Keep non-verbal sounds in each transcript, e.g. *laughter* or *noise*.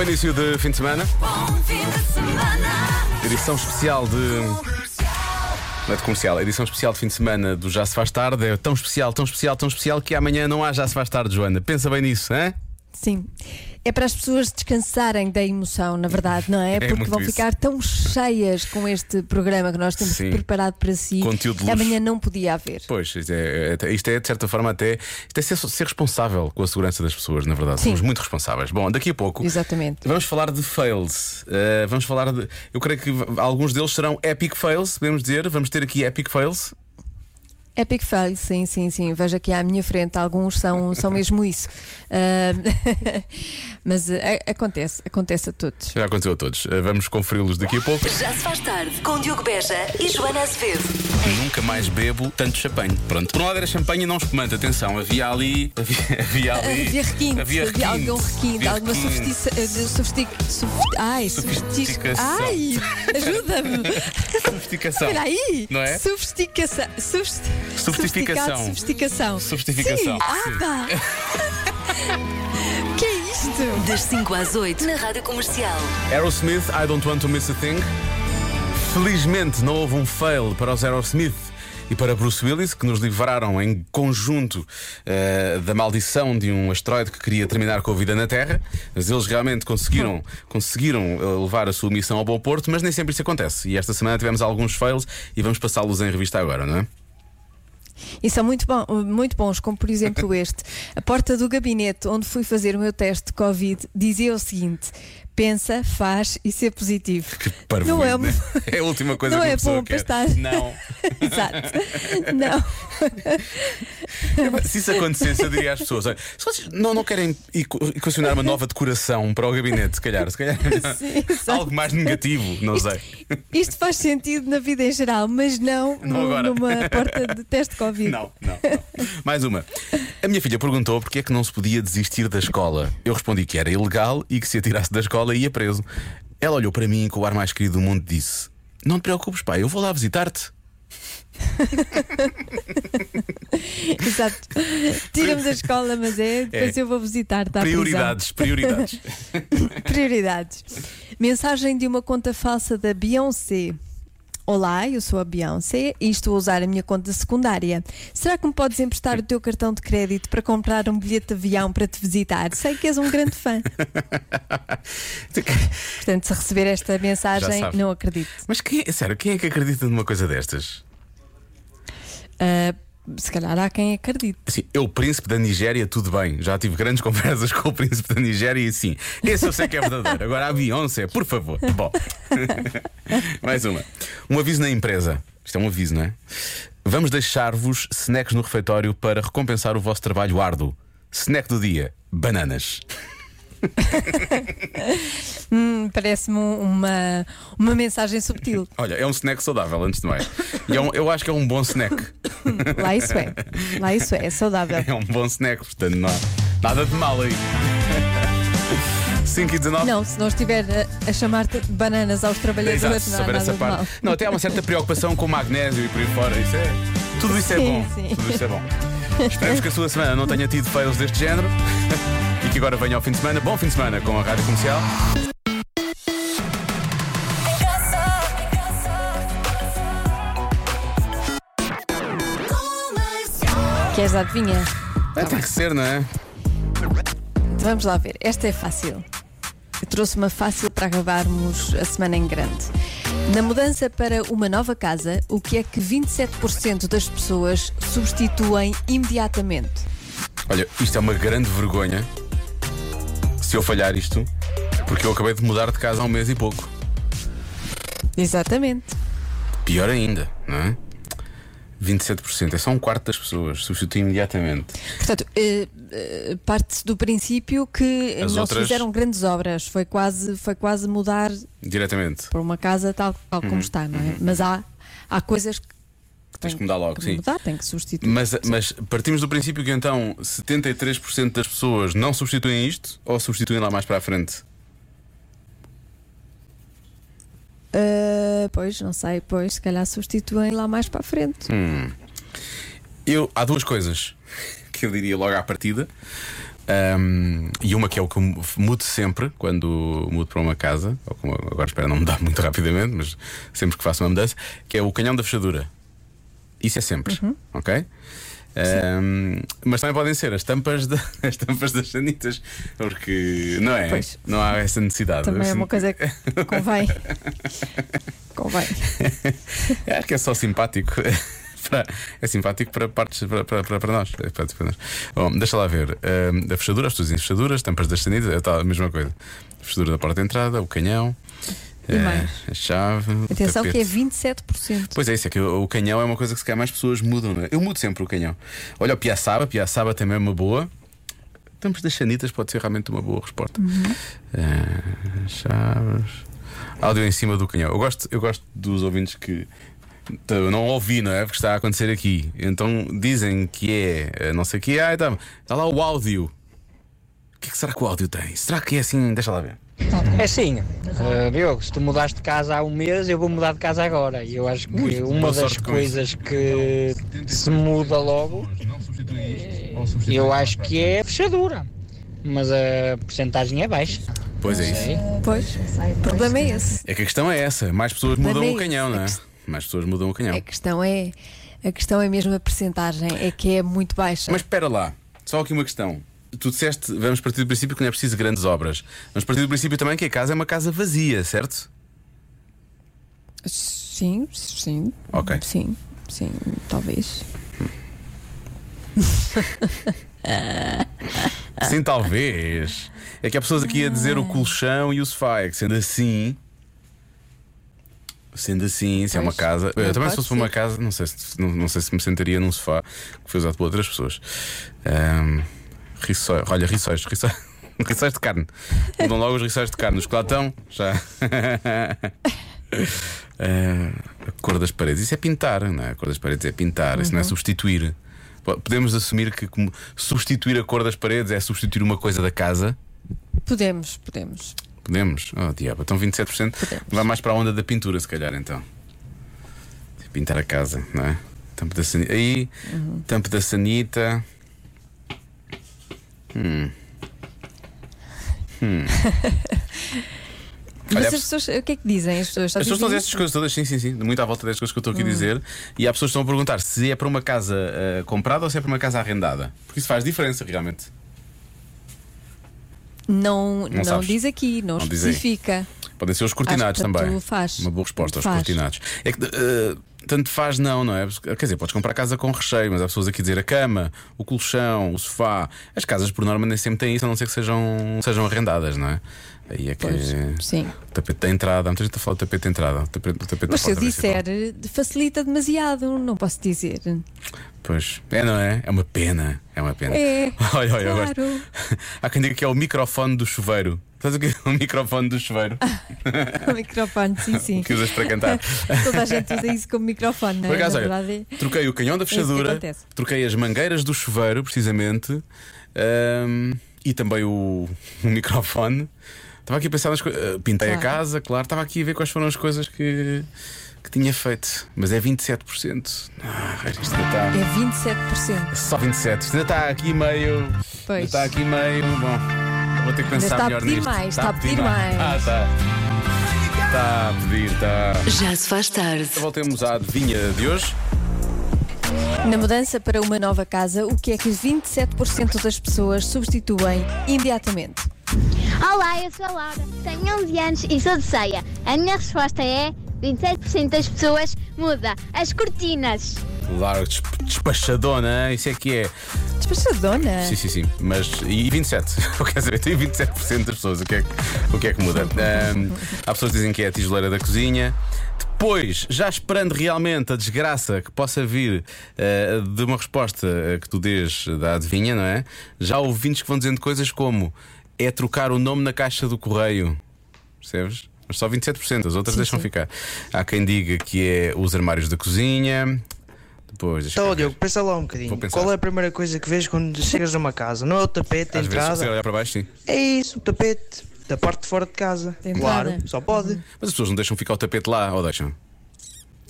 Bom início de fim de semana. Edição especial de. Não é de comercial, edição especial de fim de semana do Já Se Faz Tarde. É tão especial, tão especial, tão especial que amanhã não há Já Se Faz Tarde, Joana. Pensa bem nisso, hein? Sim. É para as pessoas descansarem da emoção, na verdade, não *laughs* é? Porque muito vão isso. ficar tão cheias com este programa que nós temos Sim. preparado para si. Conteúdo de que amanhã não podia haver. Pois, isto é, é- isto é de certa forma até. Isto é ser, ser responsável com a segurança das pessoas, na verdade. Sim. Somos muito responsáveis. Bom, daqui a pouco. Exatamente. Vamos falar de fails. Uh, vamos falar de. Eu creio que alguns deles serão epic fails, podemos dizer. Vamos ter aqui epic fails. Epic fail, sim, sim, sim. Veja aqui à minha frente, alguns são, são mesmo isso. Ah, *laughs* mas ah, acontece, acontece a todos. Já aconteceu a todos. Uh, vamos conferi-los daqui a pouco. Já se faz tarde com Diogo Beja e Joana Azevedo. Nunca mais bebo tanto champanhe. Pronto. Por um lado era champanhe e não espumante. Atenção, havia ali. Havia, havia ali. Havia requinte, Havia havia algum requinte, havia alguma requinte. sofistica. de- Sofistic, sof- ai, sofistic, Sofisticação. ai, ajuda-me. *laughs* Sofisticação. Espera aí. Não é? Sofisticação. Sofist... Sofisticação. Sofisticação. Sofisticação, Sim. Ah, pá. *laughs* que é isto? Das 5 às 8 na Rádio Comercial. Aerosmith, I Don't Want to Miss a Thing. Felizmente não houve um fail para os Aerosmith e para Bruce Willis, que nos livraram em conjunto eh, da maldição de um asteroide que queria terminar com a vida na Terra. Mas eles realmente conseguiram, conseguiram eh, levar a sua missão ao bom porto, mas nem sempre isso acontece. E esta semana tivemos alguns fails e vamos passá-los em revista agora, não é? E são muito, bom, muito bons, como por exemplo *laughs* este. A porta do gabinete onde fui fazer o meu teste de Covid dizia o seguinte: pensa, faz e ser positivo. Que parvo, Não é, né? *laughs* é a última coisa não que é bom para quer. estar. Não. *laughs* Exato. Não. Se isso acontecesse, eu diria às pessoas: olha, se vocês não, não querem equ- equacionar uma nova decoração para o gabinete, se calhar, se calhar Sim, algo mais negativo, não sei. Isto faz sentido na vida em geral, mas não, Não numa porta de teste de Não, não, não. Mais uma. A minha filha perguntou porque é que não se podia desistir da escola. Eu respondi que era ilegal e que se atirasse da escola ia preso. Ela olhou para mim com o ar mais querido do mundo e disse: Não te preocupes, pai, eu vou lá visitar-te. *laughs* Exato. Tira-me da escola, mas é, depois É. eu vou visitar-te à Prioridades, prioridades. *laughs* Prioridades. Mensagem de uma conta falsa da Beyoncé. Olá, eu sou a Beyoncé e estou a usar a minha conta secundária. Será que me podes emprestar o teu cartão de crédito para comprar um bilhete de avião para te visitar? Sei que és um grande fã. *laughs* Portanto, se receber esta mensagem, não acredito. Mas quem, sério, quem é que acredita numa coisa destas? Ah, se calhar há quem acredite. Assim, eu, príncipe da Nigéria, tudo bem. Já tive grandes *laughs* conversas com o príncipe da Nigéria e sim, esse eu sei que é verdadeiro. Agora a Beyoncé, por favor. Bom, *laughs* mais uma. Um aviso na empresa. Isto é um aviso, não é? Vamos deixar-vos snacks no refeitório para recompensar o vosso trabalho árduo. Snack do dia: bananas. *laughs* Hum, Parece-me um- uma, uma mensagem subtil. Olha, é um snack saudável, antes de mais. E é um- eu acho que é um bom snack. Lá isso é. Lá isso é, é saudável. É um bom snack, portanto, não há nada de mal aí. 5 e 19. Não, se não estiver a, a chamar-te de bananas aos trabalhadores, Exato, não há saber nada essa de parte. mal. Não, até há uma certa preocupação com o magnésio e por aí fora. Isso é, tudo isso é Sim, bom. sim. Tudo isso é bom. Esperamos que a sua semana não tenha tido fails deste género que agora venha ao fim de semana. Bom fim de semana com a Rádio Comercial. Queres a adivinha? Ah, tem que ser, não é? Vamos lá ver. Esta é fácil. Eu trouxe uma fácil para acabarmos a semana em grande. Na mudança para uma nova casa, o que é que 27% das pessoas substituem imediatamente? Olha, isto é uma grande vergonha se eu falhar isto, porque eu acabei de mudar de casa há um mês e pouco. Exatamente. Pior ainda, não é? 27%, é só um quarto das pessoas, substitui imediatamente. Portanto, eh, eh, parte-se do princípio que As não outras- se fizeram grandes obras. Foi quase, foi quase mudar Diretamente. para uma casa tal, tal como está, não é? Mas há, há coisas que Tens que mudar logo, que sim. mudar, tem que substituir. Mas, mas partimos do princípio que então 73% das pessoas não substituem isto ou substituem lá mais para a frente? Ah, pois, não sei, pois, se calhar substituem lá mais para a frente. Eu, há duas coisas *laughs* que eu diria logo à partida. Ahm, e uma que é o que eu mudo sempre quando mudo para uma casa, ou como agora espero não mudar *laughs* muito rapidamente, mas sempre que faço uma mudança, que é o canhão da fechadura. Isso é sempre, Uhum. ok? Ahm, mas também podem ser as tampas, da- *laughs* as tampas das sanitas, porque não é? Pois. Não há essa necessidade. Também é uma coisa que *laughs* convém. convém. Acho que é só simpático. *laughs* Para- é simpático para partes para, para, para, para nós. É para nós. Bom, deixa lá ver. Ahm, a fechadura, as dizem fechaduras, tampas das sanitas, é a mesma coisa. A fechadura da porta de entrada, o canhão, E eh, mais? a chave. Atenção que é tapete. 27%. Pois é, isso é que o, o canhão é uma coisa que se calhar mais pessoas mudam, não é? Eu mudo sempre o canhão. Olha, o Piaçaba, Piaçaba também é uma boa. Tampas das sanitas pode ser realmente uma boa resposta. Eh, chaves. Áudio em cima do canhão. Eu gosto, eu gosto dos ouvintes que eu não ouvi, não é? Porque está a acontecer aqui. Então dizem que é eh, não sei o que. Ah, então, está lá o áudio. O que, é que será que o áudio tem? Será que é assim? Deixa lá ver. É sim, uh, Diogo, se tu mudaste de casa há um mês, eu vou mudar de casa agora. E eu acho que uma das coisas que se muda logo, eu acho que é a fechadura. Mas a porcentagem é baixa. Pois é isso. Pois, o problema é esse. É que a questão é essa. Mais pessoas mudam é o canhão, esse. não é? Mais pessoas mudam o canhão. A questão é. A questão é mesmo a percentagem, é que é muito baixa. Mas espera lá, só aqui uma questão. Tu disseste, vamos partir do princípio que não é preciso grandes obras. Vamos partir do princípio também que a casa é uma casa vazia, certo? Sim, sim. Ok. Sim, sim, talvez. Sim, talvez. É que há pessoas aqui a dizer o colchão e o sofá. É que sendo assim. Sendo assim, se é uma casa. Eu também, se fosse para uma ser. casa, não sei, se, não, não sei se me sentaria num sofá que foi usado por outras pessoas. Ahm, rissóis, olha, rissóis, rissóis, rissóis de carne. Mudam logo os rissóis de carne. Os que lá estão, já. Ah, *laughs* a cor das paredes. Isso é pintar, não é? A cor das paredes é pintar, isso não é substituir. Po- Podemos assumir que como substituir a cor das paredes é substituir uma coisa da casa? Podemos, podemos. Podemos? Oh, diabo, então 27% vai mais para a onda da pintura, se calhar, então. Pintar a casa, não é? Tampo da sanita. Aí, tampo da sanita. Hum. Hum. *laughs* Mas Olha, as pessoas, o que é que dizem as pessoas? As pessoas estão a dizer estas coisas todas, sim, sim, sim, muito à volta destas coisas que eu estou aqui a dizer. E há pessoas que estão a perguntar se é para uma casa eh, comprada ou se é para uma casa arrendada. Porque isso faz diferença, realmente. Não, não, sabes. diz aqui, não, Não diz aí. especifica. Podem ser os cortinados Acho que também. faz. Uma boa resposta aos Faz. cortinados. É que eh, tanto faz, não, não é? Quer dizer, podes comprar casa com recheio, mas há pessoas aqui a dizer a cama, o colchão, o sofá. As casas, por norma, nem sempre têm isso, a não ser que sejam, sejam arrendadas, não é? Aí é que. Pois, sim. O tapete da entrada, há muita gente a falar do tapete da entrada. O tapete, o tapete Mas se eu disser, facilita demasiado, não posso dizer. Pois, é, não é? É uma pena. É uma pena. É, *laughs* olha, olha, claro. *laughs* Há quem diga que é o microfone do chuveiro. Sabes o que é *laughs* o microfone do chuveiro? *laughs* O microfone, sim, sim. *laughs* que usas para cantar. Toda a gente usa isso como microfone, não Por é? acaso, Na olha, verdade, troquei o canhão da fechadura, acontece. troquei as mangueiras do chuveiro, precisamente, ahm, e também o, o microfone. Estava aqui a pensar nas coisas. Pintei a Claro. casa, claro, estava aqui a ver quais foram as coisas que, que tinha feito. Mas é 27%. Ah, isto ainda está. é 27%. Só 27. Isto ainda está aqui meio. Ainda Pois. está aqui meio. Bom, vou ter que pensar está a melhor pedir nisto. mais, está a pedir mais. Ah, está. Está a pedir, está. Já se faz tarde. Voltemos à adivinha de hoje. Na mudança para uma nova casa, o que é que 27% das pessoas substituem imediatamente? Olá, eu sou a Laura, tenho 11 anos e sou de ceia. A minha resposta é 27% das pessoas muda as cortinas. Desp- despachadona, isso é que é. Despachadona. Sim, sim, sim. Mas. E 27. *laughs* Eu quero saber, tem 27% das pessoas. O que é que, o que, é que muda? Ahm, há pessoas que dizem que é a tijoleira da cozinha. Depois, já esperando realmente a desgraça que possa vir eh, de uma resposta eh, que tu dês da adivinha, não é? Já há ouvintes que vão dizendo coisas como é trocar o nome na caixa do correio. Percebes? Mas só 27%, as outras Sim, deixam sim. ficar. Há quem diga que é os armários da cozinha. Depois, deixa Então. Diogo, pensa lá um bocadinho. Qual é a primeira coisa que vês quando chegas numa casa? Não é o tapete da Às vezes, se entrada? olhar para baixo, sim. É isso, o tapete da parte de fora de casa. Entrada. Claro, só pode. Mas as pessoas não deixam ficar o tapete lá, ou deixam?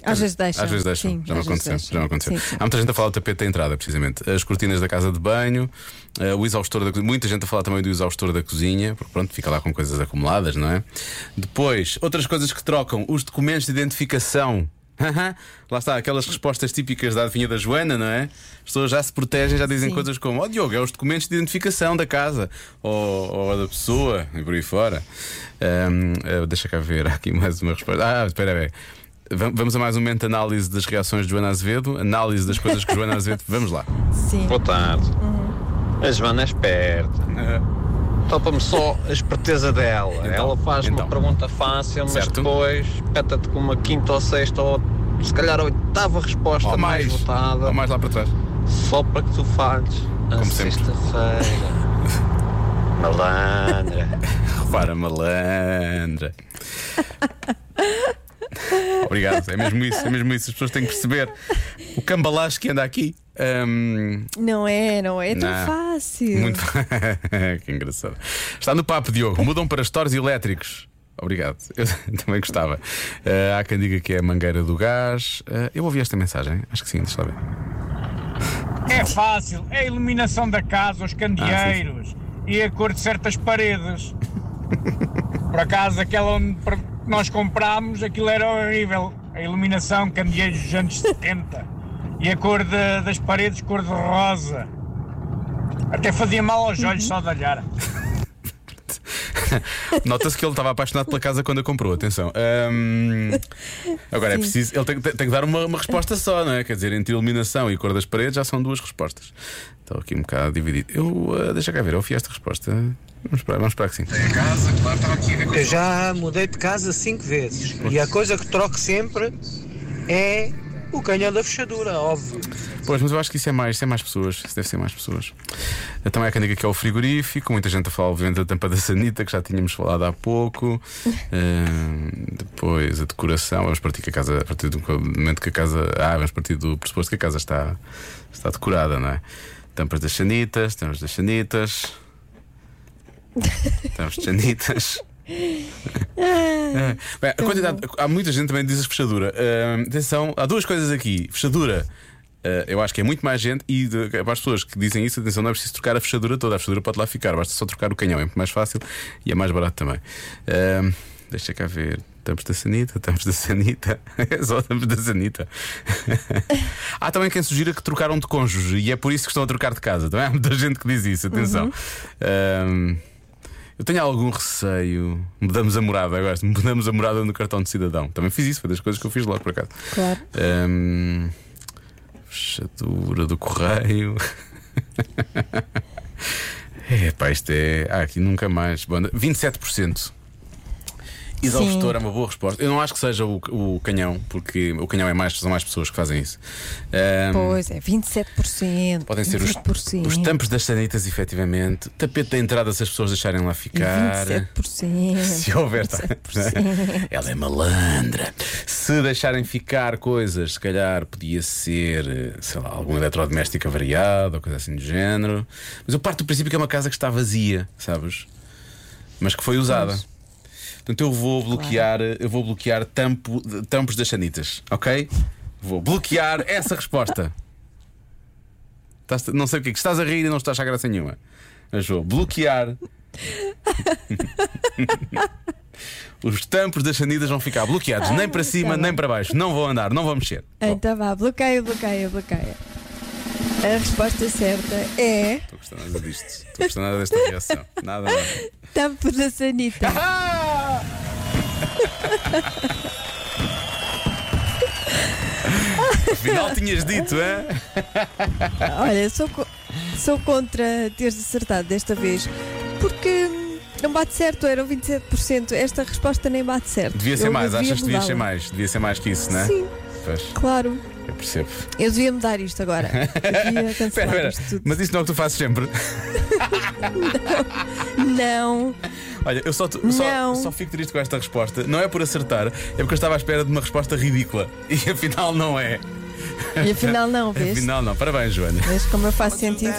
Às vezes deixam. Às vezes deixam, Sim, já vezes aconteceu. deixam. Já me aconteceu. Sim, sim. Há muita gente a falar do tapete da entrada, precisamente. As cortinas da casa de banho, eh, o exaustor da cozinha. Muita gente a falar também do exaustor da cozinha, porque pronto, fica lá com coisas acumuladas, não é? Depois, outras coisas que trocam, os documentos de identificação. Lá está, aquelas respostas típicas da adivinha da Joana, não é? As pessoas já se protegem, já dizem Sim. coisas como: Ó Diogo, é os documentos de identificação da casa ou, ou da pessoa e por aí fora. Ahm, eh, deixa cá ver, *laughs* há aqui mais uma resposta. Ah, espera aí. Va- Vamos a mais um momento de análise das reações de Joana Azevedo, análise das coisas que Joana Azevedo. *laughs* Vamos lá. Sim. Boa tarde. A Joana é esperta. Topa-me só a esperteza dela. Então, Ela faz então. uma pergunta fácil, mas Certo. depois peta-te com uma quinta ou sexta ou se calhar a oitava resposta Ou mais, mais, votada, ou mais lá para trás. só para que tu falhes a sexta-feira. *laughs* Malandra. Repara, malandra. *laughs* Obrigado, é mesmo isso, é mesmo isso. As pessoas têm que perceber o cambalacho que anda aqui. Ahm, Não é, não é tão Não. fácil. muito. *laughs* que engraçado. Está no papo, Diogo. *laughs* Mudam para stores elétricos. Obrigado. Eu *laughs* também gostava. Ah, há quem diga que é a mangueira do gás. Ah, eu ouvi esta mensagem. Acho que sim, deixa lá ver. É fácil, é a iluminação da casa, os candeeiros e a cor de certas paredes. Por acaso, aquela onde nós comprámos, aquilo era horrível. A iluminação, candeeiros dos anos 70. E a cor de- das paredes, cor de rosa. Até fazia mal aos olhos só de olhar. *laughs* Nota-se que ele estava apaixonado pela casa quando a comprou, atenção. Agora é Sim. preciso. Ele tem, tem- tem que dar uma, uma resposta só, não é? Quer dizer, entre iluminação e cor das paredes já são duas respostas. Estou aqui um bocado dividido. Eu, ah, deixa cá ver, eu ouvi esta resposta. Vamos esperar, vamos esperar que sim. Eu já mudei de casa cinco vezes e a coisa que troco sempre é o canhão da fechadura, óbvio. Pois, mas eu acho que isso é mais, isso é mais pessoas. Isso deve ser mais pessoas. Também há quem diga que é o frigorífico, muita gente a falar, obviamente, da tampa da sanita, que já tínhamos falado há pouco. *laughs* Eh, depois a decoração, vamos partir que a casa, a partir do momento que a casa. Ah, vamos partir do pressuposto que a casa está, está decorada, não é? Tampas das sanitas, tampas das sanitas. *laughs* Tampas das sanitas. É. Bem, a quantidade, há muita gente também que diz fechadura. Ah, atenção, há duas coisas aqui. Fechadura, ah, eu acho que é muito mais gente. E de- para as pessoas que dizem isso, atenção, não é preciso trocar a fechadura toda. A fechadura pode lá ficar, basta só trocar o canhão. É muito mais fácil e é mais barato também. Ah, deixa cá ver. Estamos da Sanita, estamos da Sanita. *laughs* É só estamos da Sanita. *laughs* há também quem sugira que trocaram de cônjuge e é por isso que estão a trocar de casa. Também há muita gente que diz isso, atenção. Ah, eu tenho algum receio. Mudamos a morada agora. *laughs* Mudamos a morada no cartão de cidadão. Também fiz isso, foi das coisas que eu fiz logo por acaso. Claro. Ahm, fechadura do correio. *laughs* é, pá, isto é. Ah, aqui nunca mais. Bom, 27%. Exaustor é uma boa resposta. Eu não acho que seja o, o canhão, porque o canhão é mais, são mais pessoas que fazem isso. Ahm, Pois é, 27%. Podem ser os, 27%. os tampos das sanitas, efetivamente. Tapete da entrada, se as pessoas deixarem lá ficar. 27%. *laughs* Se houver. tá. 27%. Ela é malandra. Se deixarem ficar coisas, se calhar podia ser, sei lá, algum eletrodoméstico avariado ou coisa assim do género. Mas eu parto do princípio que é uma casa que está vazia, sabes? Mas que foi usada. Portanto, eu vou bloquear, eu vou bloquear tampo, tampos das sanitas, ok? Vou bloquear essa resposta. Estás- não sei o que é que estás a rir e não estás a achar graça nenhuma. Mas vou bloquear. *laughs* Os tampos das sanitas vão ficar bloqueados, nem para cima, nem para baixo. Não vou andar, não vou mexer. Então vá, bloqueia, bloqueia, bloqueia. A resposta certa é Estou gostando nada disto. Estou gostando nada desta reação. Nada, nada. tampo da sanita. *laughs* Afinal tinhas dito, é? Olha, sou, co- sou contra teres acertado desta vez porque não bate certo, eram 27%. Esta resposta nem bate certo. Devia ser Eu mais, achas que devia ser mais? Devia ser mais que isso, não é? Sim, Pois, claro. Eu percebo. Eu devia mudar isto agora. Devia *laughs* cancelar Espera, espera. isto tudo. Mas isso não é o que tu fazes sempre. *laughs* Não, Olha, eu só, só, Não. só fico triste com esta resposta. Não é por acertar, é porque eu estava à espera de uma resposta ridícula. E afinal não é. e afinal não, *laughs* vês? Afinal não. Parabéns, Joana. Vês como eu faço sentido?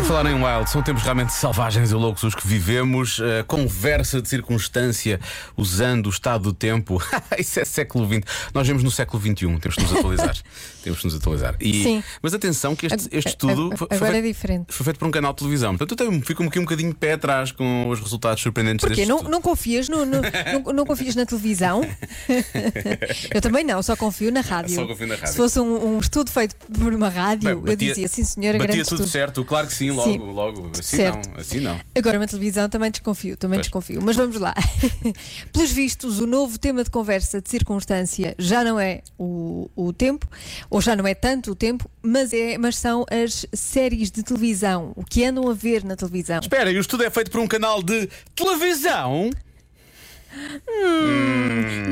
Por falar em Wild, são tempos realmente selvagens e loucos os que vivemos. Uh, conversa de circunstância usando o estado do tempo. *laughs* Isso é século XX. Nós vemos no século XXI, temos que nos atualizar. *laughs* temos que nos atualizar. E, Sim. Mas atenção, que este, este estudo foi, Agora é feito, diferente. foi feito por um canal de televisão. Portanto, eu tenho, fico aqui um bocadinho de pé atrás com os resultados surpreendentes Porquê? deste Não, não confias no, no- não, não confias na televisão? *laughs* eu também não, só confio na rádio. Só confio na rádio. Se fosse um, um estudo feito por uma rádio, Bem, eu batia- dizia sim, senhora, Batia tudo estudo. certo, claro que sim, logo, Sim. logo. Assim Certo. não, assim não. Agora uma televisão também desconfio, também Pois. desconfio. Mas vamos lá. *laughs* Pelos vistos, o novo tema de conversa de circunstância já não é o, o tempo, ou já não é tanto o tempo, mas, é, mas são as séries de televisão, o que andam a ver na televisão. Espera, e o estudo é feito por um canal de televisão?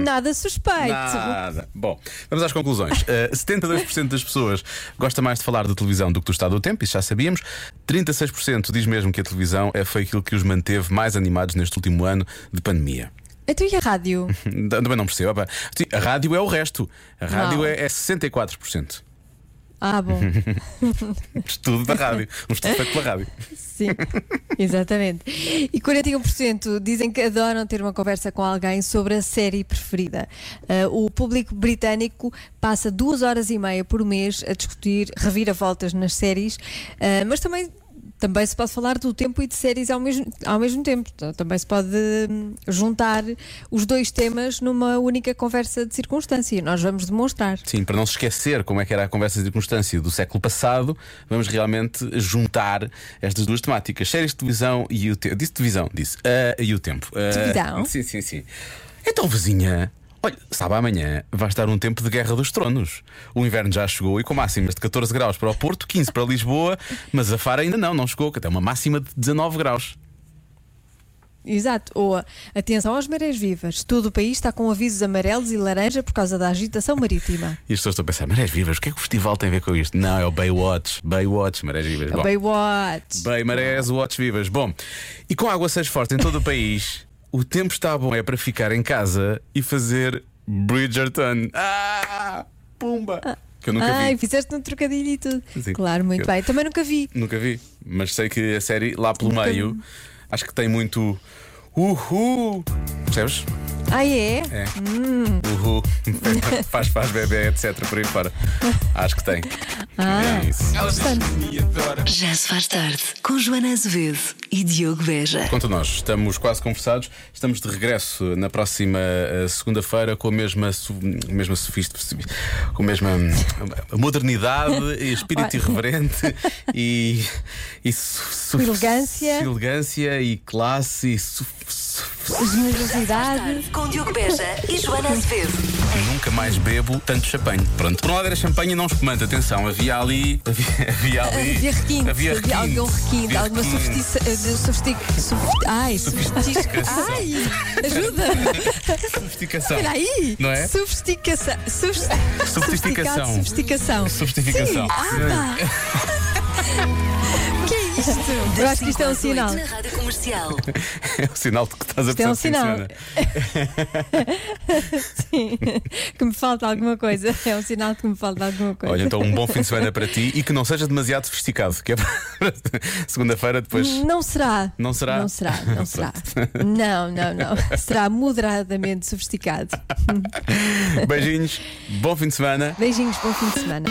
Nada suspeito. Nada. Bom, vamos às conclusões. *laughs* Uh, 72% das pessoas gosta mais de falar de televisão do que do estado do tempo, isso já sabíamos. 36% diz mesmo que a televisão é foi aquilo que os manteve mais animados neste último ano de pandemia. Então e a rádio? *laughs* Também não percebo. opa. A rádio é o resto. A rádio Não. é, é 64%. Ah, bom. *laughs* Estudo da rádio. Um estudo feito pela rádio. Sim, exatamente. E 41% dizem que adoram ter uma conversa com alguém sobre a série preferida. Ah, o público britânico passa duas horas e meia por mês a discutir reviravoltas nas séries, ah, mas também. Também se pode falar do tempo e de séries ao mesmo, ao mesmo tempo. Então, Também se pode hum, juntar os dois temas numa única conversa de circunstância. E Nós vamos demonstrar. Sim, para não se esquecer como é que era a conversa de circunstância do século passado, vamos realmente juntar estas duas temáticas: séries de televisão e o tempo. Disse televisão, disse. ah, e o tempo. Ah, Televisão? Sim, sim, sim. Então, vizinha. Olha, sabe, amanhã vai estar um tempo de guerra dos tronos. O inverno já chegou e com máximas de 14 graus para o Porto, 15 para Lisboa, mas a Faro ainda não, não chegou, que até uma máxima de 19 graus. Exato. Ou atenção às marés vivas. Todo o país está com avisos amarelos e laranja por causa da agitação marítima. E as pessoas estão a pensar: marés vivas, o que é que o festival tem a ver com isto? Não, é o Baywatch. Baywatch, marés vivas. Bom. Baywatch. Bem, marés, watch vivas. Bom, e com aguaceiros fortes em todo o país, o tempo está bom é para ficar em casa e fazer Bridgerton. Ah! Pumba! Que eu nunca Ai, vi. fizeste um trocadilho e tudo. Sim. Claro, muito Eu- bem. Também nunca vi. Nunca vi. Mas sei que a série, lá pelo Nunca meio, vi. acho que tem muito. Uhul! Percebes? Ah, é? É. Uhul. *laughs* faz, faz bebê, etc. Por aí fora. Acho que tem. Ah, É isso. Já se faz tarde com Joana Azevedo e Diogo Beja. Quanto a nós, estamos quase conversados. Estamos de regresso na próxima eh, segunda-feira com a mesma, mesma sofist, com a mesma hum, modernidade, e espírito irreverente e, e su- su- Elegância. elegância e classe e su- Generosidade. Com Diogo Beja e Joana Azevedo. Nunca mais bebo tanto champanhe. Pronto. Por um lado era champanhe e não espumante. Atenção, havia ali. Havia, havia ali. Havia requinte, Havia havia algum requinte, Havia alguma requinte. sofistica. de Sofistic, sof- ai, Sofisticação. Ai, ajuda-me. Sofisticação. Espera aí. Não é? Sofisticação. Sofis- Sofisticação. Sofisticação. Sofisticação. Sim. Ah, pá. *laughs* É isto? Eu acho que isto é um sinal. oito Na rádio comercial. *laughs* É o sinal de que estás a Isto é um sinal. *laughs* Sim. Que me falta alguma coisa. É um sinal de que me falta alguma coisa. Olha, então um bom fim de semana para ti e que não seja demasiado sofisticado, que é para *laughs* segunda-feira depois. Não será. Não será? Não será, não será. Não, não, não. Será moderadamente sofisticado. Beijinhos, bom fim de semana. Beijinhos, bom fim de semana.